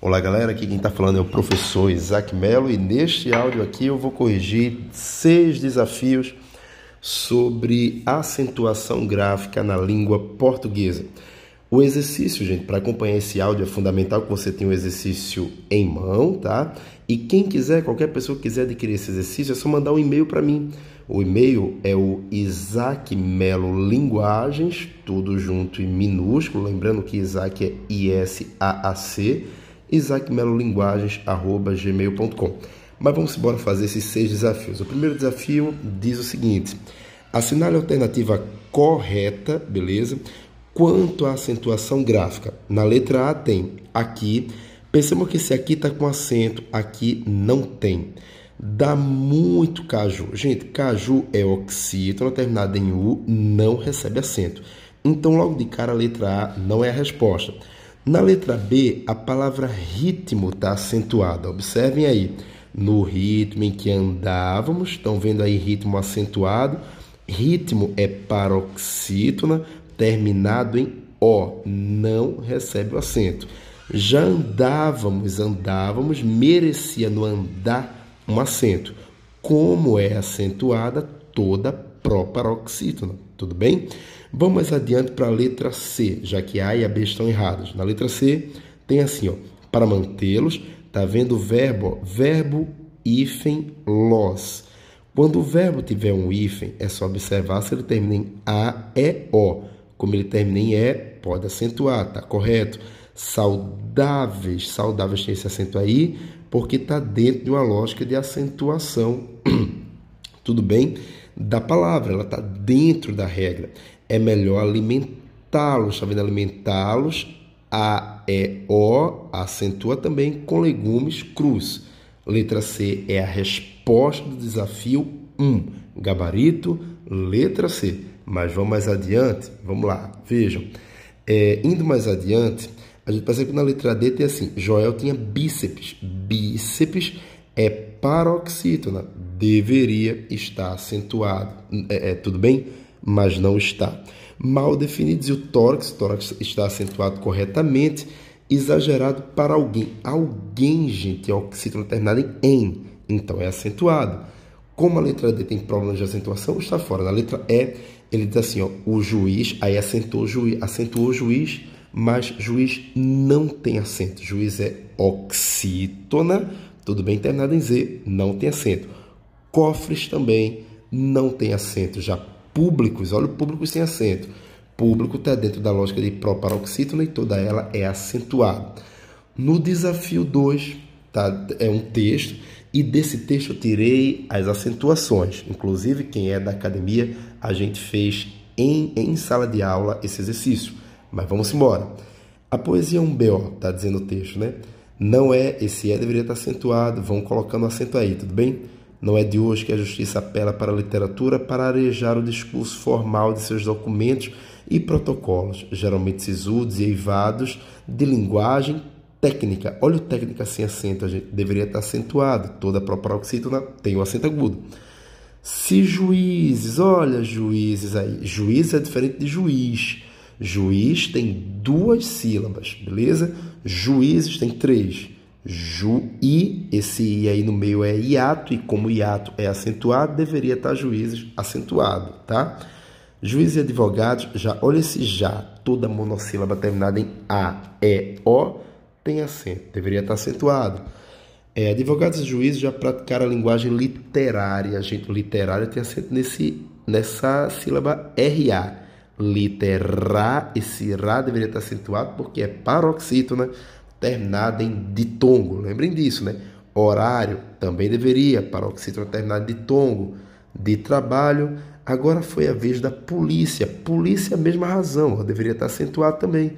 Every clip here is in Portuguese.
Olá galera, aqui quem está falando é o professor Isaac Mello e neste áudio aqui eu vou corrigir seis desafios sobre acentuação gráfica na língua portuguesa. O exercício, gente, para acompanhar esse áudio é fundamental que você tenha o exercício em mão, tá? E quem quiser, qualquer pessoa que quiser adquirir esse exercício, é só mandar um e-mail para mim. O e-mail é o Isaac Melo Linguagens, tudo junto em minúsculo, lembrando que Isaac é I-S-A-A-C isaacmelolinguagens.gmail.com Mas vamos embora fazer esses seis desafios. O primeiro desafio diz o seguinte: assinale a alternativa correta, beleza? Quanto à acentuação gráfica. Na letra A tem aqui. Pensamos que esse aqui está com acento, aqui não tem. Dá muito caju. Gente, caju é oxítono terminado em U, não recebe acento. Então, logo de cara, a letra A não é a resposta. Na letra B, a palavra ritmo está acentuada. Observem aí, no ritmo em que andávamos, estão vendo aí ritmo acentuado. Ritmo é paroxítona, terminado em O, não recebe o acento. Já andávamos, andávamos, merecia no andar um acento. Como é acentuada, toda proparoxítona, tudo bem? Vamos mais adiante para a letra C, já que A e a B estão erradas. Na letra C tem assim, ó, para mantê-los, tá vendo o verbo, verbo hífen los. Quando o verbo tiver um hífen, é só observar se ele termina em A, E, O. Como ele termina em E, pode acentuar, tá correto? Saudáveis, saudáveis tem esse acento aí, porque está dentro de uma lógica de acentuação. Tudo bem? Da palavra, ela está dentro da regra é melhor alimentá-los. Está vendo? Alimentá-los. A, E, O, acentua também com legumes crus. Letra C é a resposta do desafio 1. Gabarito, letra C. Mas vamos mais adiante. Vamos lá, vejam. É, indo mais adiante, a gente percebe que na letra D tem assim: Joel tinha bíceps. Bíceps é paroxítona. Deveria estar acentuado. É, é tudo bem? Mas não está. Mal definidos e o tórax, tórax está acentuado corretamente, exagerado para alguém. Alguém, gente, é oxítono terminado em em, então é acentuado. Como a letra D tem problemas de acentuação, está fora. Na letra E, ele diz assim, ó, o juiz, aí acentuou o juiz, acentuou o juiz, mas juiz não tem acento. Juiz é oxítona, tudo bem, terminado em Z, não tem acento. Cofres também não tem acento, já públicos, olha o público sem acento. Público está dentro da lógica de proparoxítona e toda ela é acentuada. No desafio 2, tá, é um texto, e desse texto eu tirei as acentuações. Inclusive, quem é da academia, a gente fez em, em sala de aula esse exercício. Mas vamos embora. A poesia é um BO, tá dizendo o texto, né? Não é, esse é deveria estar acentuado, vão colocando acento aí, tudo bem? Não é de hoje que a justiça apela para a literatura para arejar o discurso formal de seus documentos e protocolos, geralmente sisudos e eivados, de linguagem técnica. Olha o técnica sem acento, a gente deveria estar acentuado. Toda a proparoxítona tem o acento agudo. Se juízes, olha juízes aí. Juiz é diferente de juiz. Juiz tem duas sílabas, beleza? Juízes tem três. Juí, esse I aí no meio é hiato, e como hiato é acentuado, deveria estar juízes acentuado, tá? Juízes e advogados, já, olha esse já, toda monossílaba terminada em A, E, O, tem acento, deveria estar acentuado. É, advogados e juízes já praticaram a linguagem literária, gente, literária tem acento nesse, nessa sílaba RA. Literar, esse Rá deveria estar acentuado porque é paroxítona, terminada em ditongo. Lembrem disso, né? Horário também deveria, paroxítona terminada de tongo. De trabalho, agora foi a vez da polícia. Polícia, mesma razão, deveria estar acentuado também,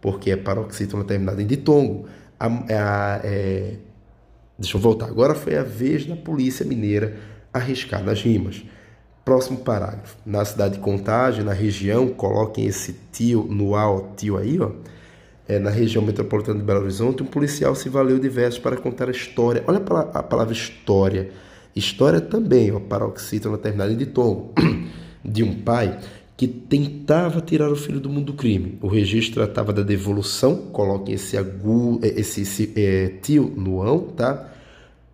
porque é paroxítona terminada em ditongo. A, a, é... Deixa eu voltar. Agora foi a vez da polícia mineira arriscar nas rimas. Próximo parágrafo. Na cidade de Contagem, na região, coloquem esse tio no A, tio aí, ó é, na região metropolitana de Belo Horizonte, um policial se valeu de versos para contar a história. Olha a palavra história. História também, ó, paroxítona terminada em ditongo, de um pai que tentava tirar o filho do mundo do crime. O registro tratava da devolução, coloquem esse, agu, é, esse, esse é, tio no ão, tá?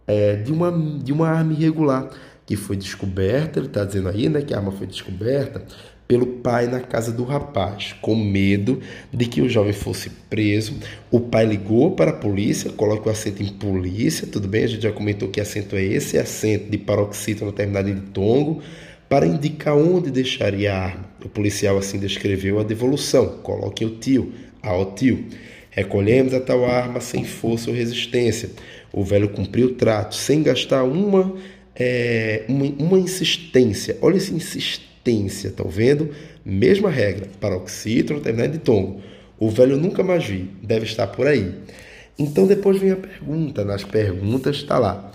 É, de, uma, de uma arma irregular que foi descoberta, ele está dizendo aí né, que a arma foi descoberta pelo pai na casa do rapaz, com medo de que o jovem fosse preso. O pai ligou para a polícia, coloca o acento em polícia, tudo bem? A gente já comentou que acento é esse, acento de paroxítona terminado em tongo para indicar onde deixaria a arma. O policial assim descreveu a devolução. Coloque o tio, ao tio. Recolhemos a tal arma sem força ou resistência. O velho cumpriu o trato, sem gastar uma, é, uma, uma insistência. Olha essa insistência, estão vendo? Mesma regra, paroxítona terminado de tongo. O velho nunca mais vi, deve estar por aí. Então depois vem a pergunta, nas perguntas está lá.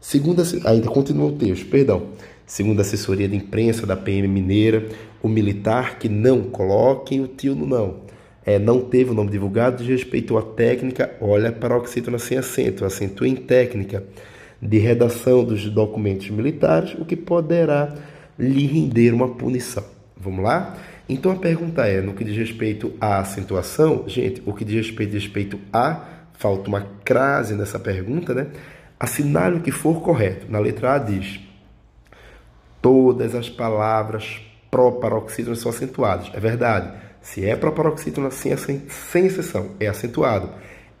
Segunda, ainda continua o texto, perdão. Segundo a assessoria de imprensa da PM Mineira, o militar que não coloquem o tio no não. É, não teve o nome divulgado, desrespeitou a técnica, olha para o oxítona sem acento, acento em técnica de redação dos documentos militares, o que poderá lhe render uma punição. Vamos lá? Então a pergunta é, no que diz respeito à acentuação, gente, o que diz respeito, diz respeito a, falta uma crase nessa pergunta, né? Assinale o que for correto. Na letra A diz todas as palavras proparoxítonas são acentuadas. É verdade. Se é proparoxítona, sem, sem exceção, é acentuado.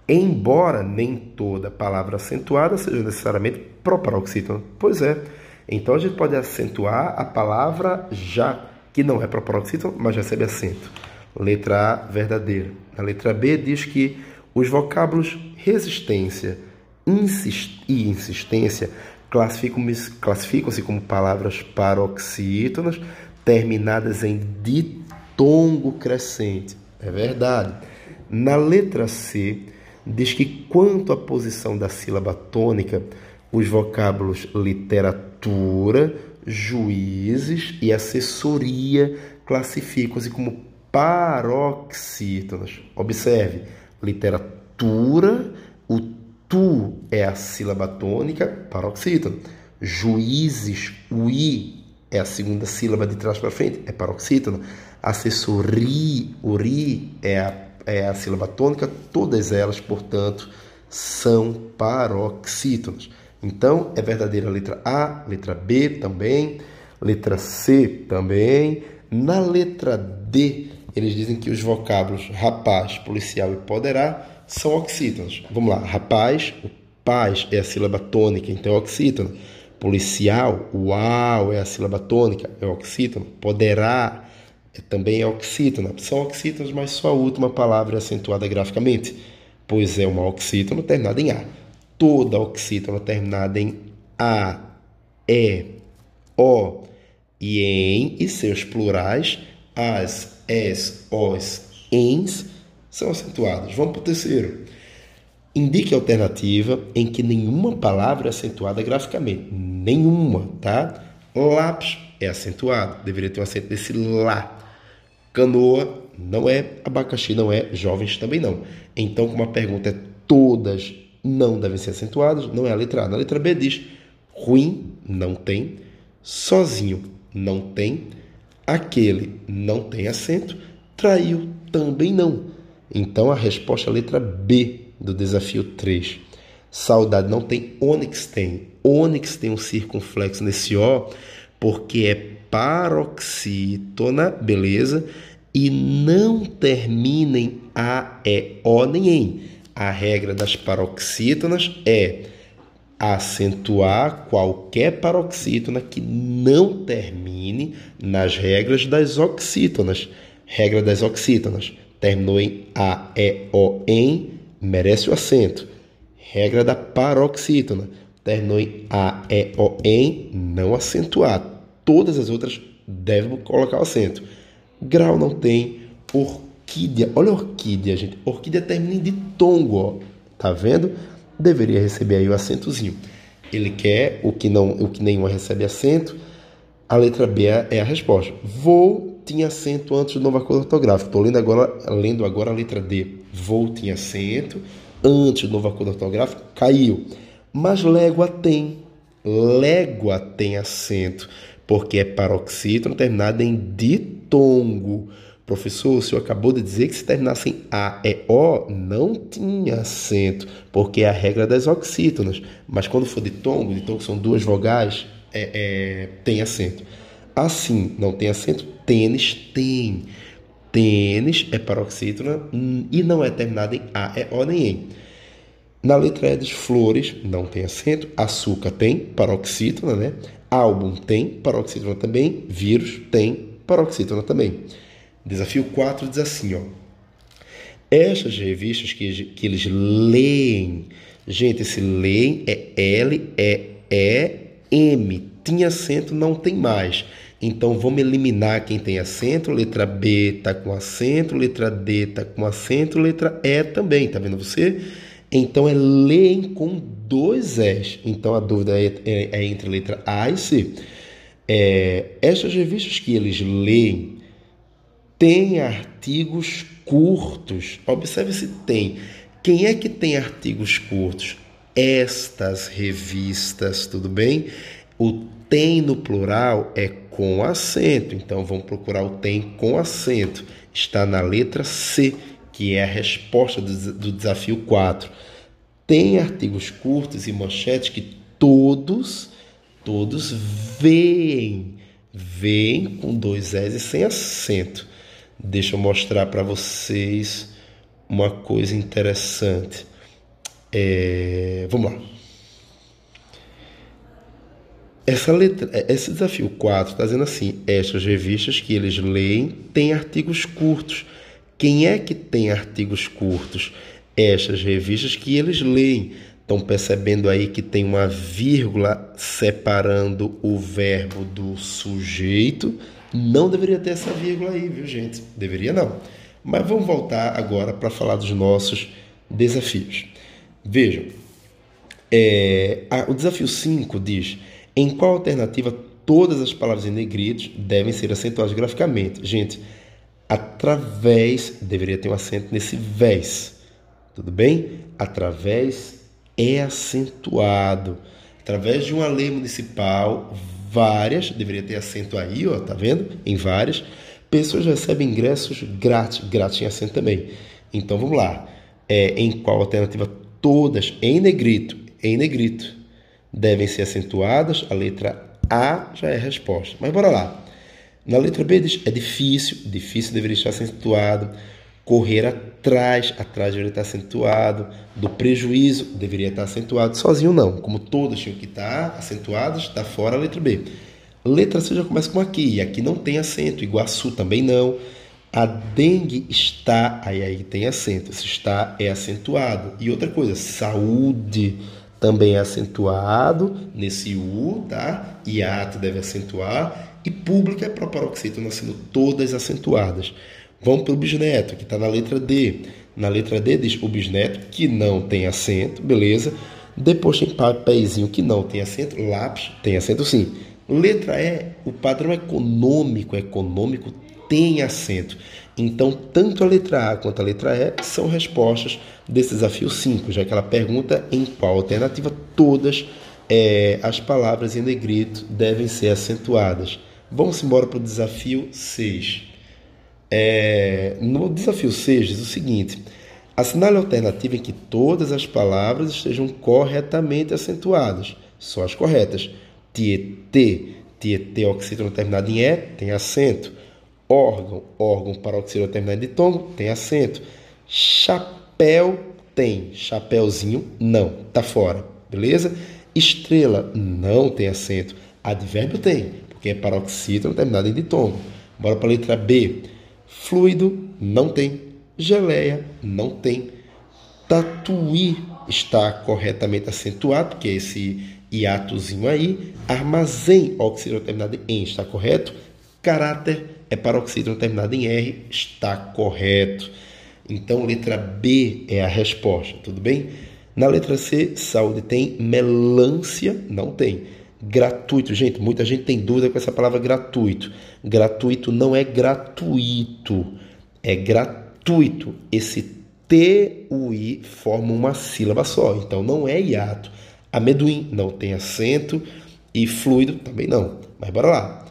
Embora nem toda palavra acentuada seja necessariamente proparoxítona. Pois é. Então a gente pode acentuar a palavra já, que não é proparoxítona, mas recebe acento. Letra A, verdadeira. A letra B diz que os vocábulos resistência e insistência classificam-se classificam como palavras paroxítonas terminadas em ditongo crescente. É verdade. Na letra C, diz que quanto à posição da sílaba tônica, os vocábulos literatura, juízes e assessoria classificam-se como paroxítonas. Observe, literatura, o Tu é a sílaba tônica paroxítona. Juízes, o I é a segunda sílaba de trás para frente, é paroxítona. Assessori, o Ri é a, é a sílaba tônica, todas elas, portanto, são paroxítonas. Então, é verdadeira a letra A, letra B também, letra C também. Na letra D, eles dizem que os vocábulos rapaz, policial e poderá são oxítonos. Vamos lá, rapaz, o paz é a sílaba tônica, então é oxítono. Policial, uau é a sílaba tônica, é oxítono. Poderá é, também é oxítono. São oxítonos, mas só a última palavra é acentuada graficamente, pois é uma oxítono terminada em A. Toda oxítono terminada em A, E, O e em e seus plurais, as, es, os, ens, são acentuados. Vamos para o terceiro. Indique a alternativa em que nenhuma palavra é acentuada graficamente. Nenhuma, tá? Lápis é acentuado. Deveria ter um acento desse lá. Canoa não é. Abacaxi não é. Jovens também não. Então, como a pergunta é todas não devem ser acentuadas, não é a letra A. Na letra B diz ruim, não tem. Sozinho, não tem. Aquele não tem acento. Traiu, também não. Então a resposta é a letra B do desafio 3. Saudade não tem, ônix tem. Ônix tem um circunflexo nesse O porque é paroxítona, beleza? E não termina em A, E, O nem em. A regra das paroxítonas é acentuar qualquer paroxítona que não termine nas regras das oxítonas. Regra das oxítonas terminou em A, E, O, em, merece o acento. Regra da paroxítona, terminou em A, E, O, em, não acentuado. Todas as outras devem colocar o acento. Grau não tem. Orquídea, olha a orquídea, gente. Orquídea termina em ditongo, ó. Tá vendo? Deveria receber aí o acentozinho. Ele quer o que não, o que nenhuma recebe acento. A letra B é a resposta. Vou tinha acento antes do novo acordo ortográfico. Estou lendo agora, lendo agora a letra D. Vou tinha acento antes do novo acordo ortográfico, caiu. Mas légua tem. Légua tem acento. porque é paroxítono terminado em ditongo. Professor, o senhor acabou de dizer que se terminasse em A e O, não tinha acento, porque é a regra das oxítonas. Mas quando for ditongo, ditongo são duas vogais, é, é, tem acento. Assim, não tem acento, tênis tem. Tênis é paroxítona e não é terminado em A, E, O nem em. Na letra E das flores, não tem acento. Açúcar tem, paroxítona, né? Álbum tem, paroxítona também. Vírus tem, paroxítona também. Desafio 4 diz assim, ó. Estas revistas que, que eles leem, gente, esse leem é L, E, E, M. Tinha acento, não tem mais. Então vamos eliminar quem tem acento. Letra B está com acento, letra D está com acento, letra E também, tá vendo você? Então é leem com dois S. Então a dúvida é, é, é entre letra A e C. É, estas revistas que eles leem têm artigos curtos. Observe se tem. Quem é que tem artigos curtos? Estas revistas, tudo bem? O tem no plural é com acento. Então vamos procurar o tem com acento. Está na letra C que é a resposta do, do desafio 4. Tem artigos curtos e manchetes que todos, todos veem, veem com dois S e sem acento. Deixa eu mostrar para vocês uma coisa interessante. É, vamos lá. Essa letra, esse desafio 4 está dizendo assim: estas revistas que eles leem têm artigos curtos quem é que tem artigos curtos? Estas revistas que eles leem. Estão percebendo aí que tem uma vírgula separando o verbo do sujeito. Não deveria ter essa vírgula aí, viu, gente? Deveria não. Mas vamos voltar agora para falar dos nossos desafios. Vejam, é, a, o desafio 5 diz: em qual alternativa todas as palavras em negrito devem ser acentuadas graficamente? Gente, através, deveria ter um acento nesse vés, tudo bem? Através é acentuado. Através de uma lei municipal, várias, deveria ter acento aí, ó, tá vendo? Em várias, pessoas recebem ingressos grátis, grátis em acento também. Então vamos lá. É, em qual alternativa todas em negrito, em negrito, devem ser acentuadas? A letra A já é a resposta. Mas bora lá. Na letra B diz, é difícil, difícil deveria estar acentuado. Correr atrás, atrás deveria estar acentuado. Do prejuízo, deveria estar acentuado. Sozinho não, como todas tinham que estar acentuadas, está fora a letra B. Letra C já começa com aqui, e aqui não tem acento. Iguaçu também não. A dengue está, aí aí tem acento. Esse está é acentuado. E outra coisa, saúde também é acentuado nesse U, tá? Hiato deve acentuar e pública é proparoxítona sendo todas acentuadas. Vamos para o bisneto, que está na letra D. Na letra D diz o bisneto, que não tem acento, beleza. Depois tem papeizinho que não tem acento, lápis tem acento sim. Letra E, o padrão econômico, econômico tem acento. Então, tanto a letra A quanto a letra E são respostas desse desafio 5, já que ela pergunta em qual alternativa todas é, as palavras em negrito devem ser acentuadas. Vamos embora para o desafio 6. É, no desafio 6 diz o seguinte: assinale a alternativa em que todas as palavras estejam corretamente acentuadas, só as corretas. Tietê, tietê oxítono terminado em E, tem acento. Órgão, órgão paroxítono terminado em tongo, tem acento. Chapéu tem, chapéuzinho não, tá fora, beleza? Estrela não tem acento. Advérbio tem, que é paroxítono terminado em ditongo. Bora para a letra B. Fluido, não tem. Geleia, não tem. Tatuí está corretamente acentuado, que é esse hiatozinho aí. Armazém, oxítono terminado em está correto. Caráter é paroxítono terminado em R, está correto. Então, letra B é a resposta, tudo bem? Na letra C, saúde tem. Melância, não tem. Gratuito, gente, muita gente tem dúvida com essa palavra gratuito. Gratuito não é gratuito, é gratuito. Esse T-U-I forma uma sílaba só, então não é hiato. Amendoim não tem acento, E fluido também não. Mas bora lá.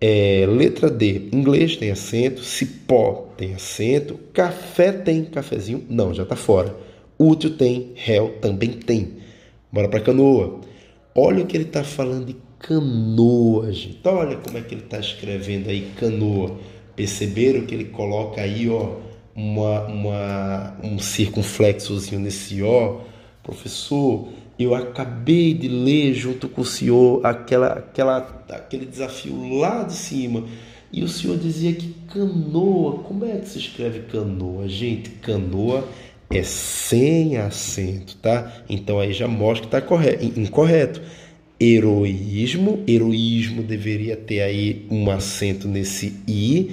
É, letra D, inglês tem acento, cipó tem acento, café tem cafezinho, não, já tá fora. Útil tem, réu também tem. Bora para canoa. Olha o que ele está falando de canoa, gente. Olha como é que ele está escrevendo aí canoa. Perceberam que ele coloca aí, ó, uma, uma, um circunflexozinho nesse ó? Professor, eu acabei de ler junto com o senhor aquela, aquela, aquele desafio lá de cima. E o senhor dizia que canoa, como é que se escreve canoa? Gente, canoa é sem acento, tá? Então aí já mostra que está incorreto. Heroísmo, heroísmo deveria ter aí um acento nesse i.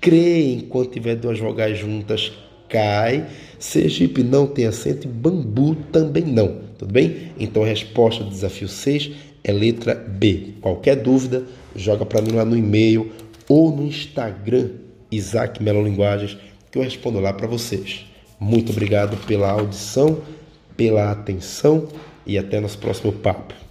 Crê enquanto tiver duas vogais juntas, cai. Sergipe não tem acento e bambu também não. Tudo bem? Então a resposta do desafio 6 é letra B. Qualquer dúvida, joga para mim lá no e-mail ou no Instagram, Isaac Melo Linguagens, que eu respondo lá para vocês. Muito obrigado pela audição, pela atenção e até nosso próximo papo.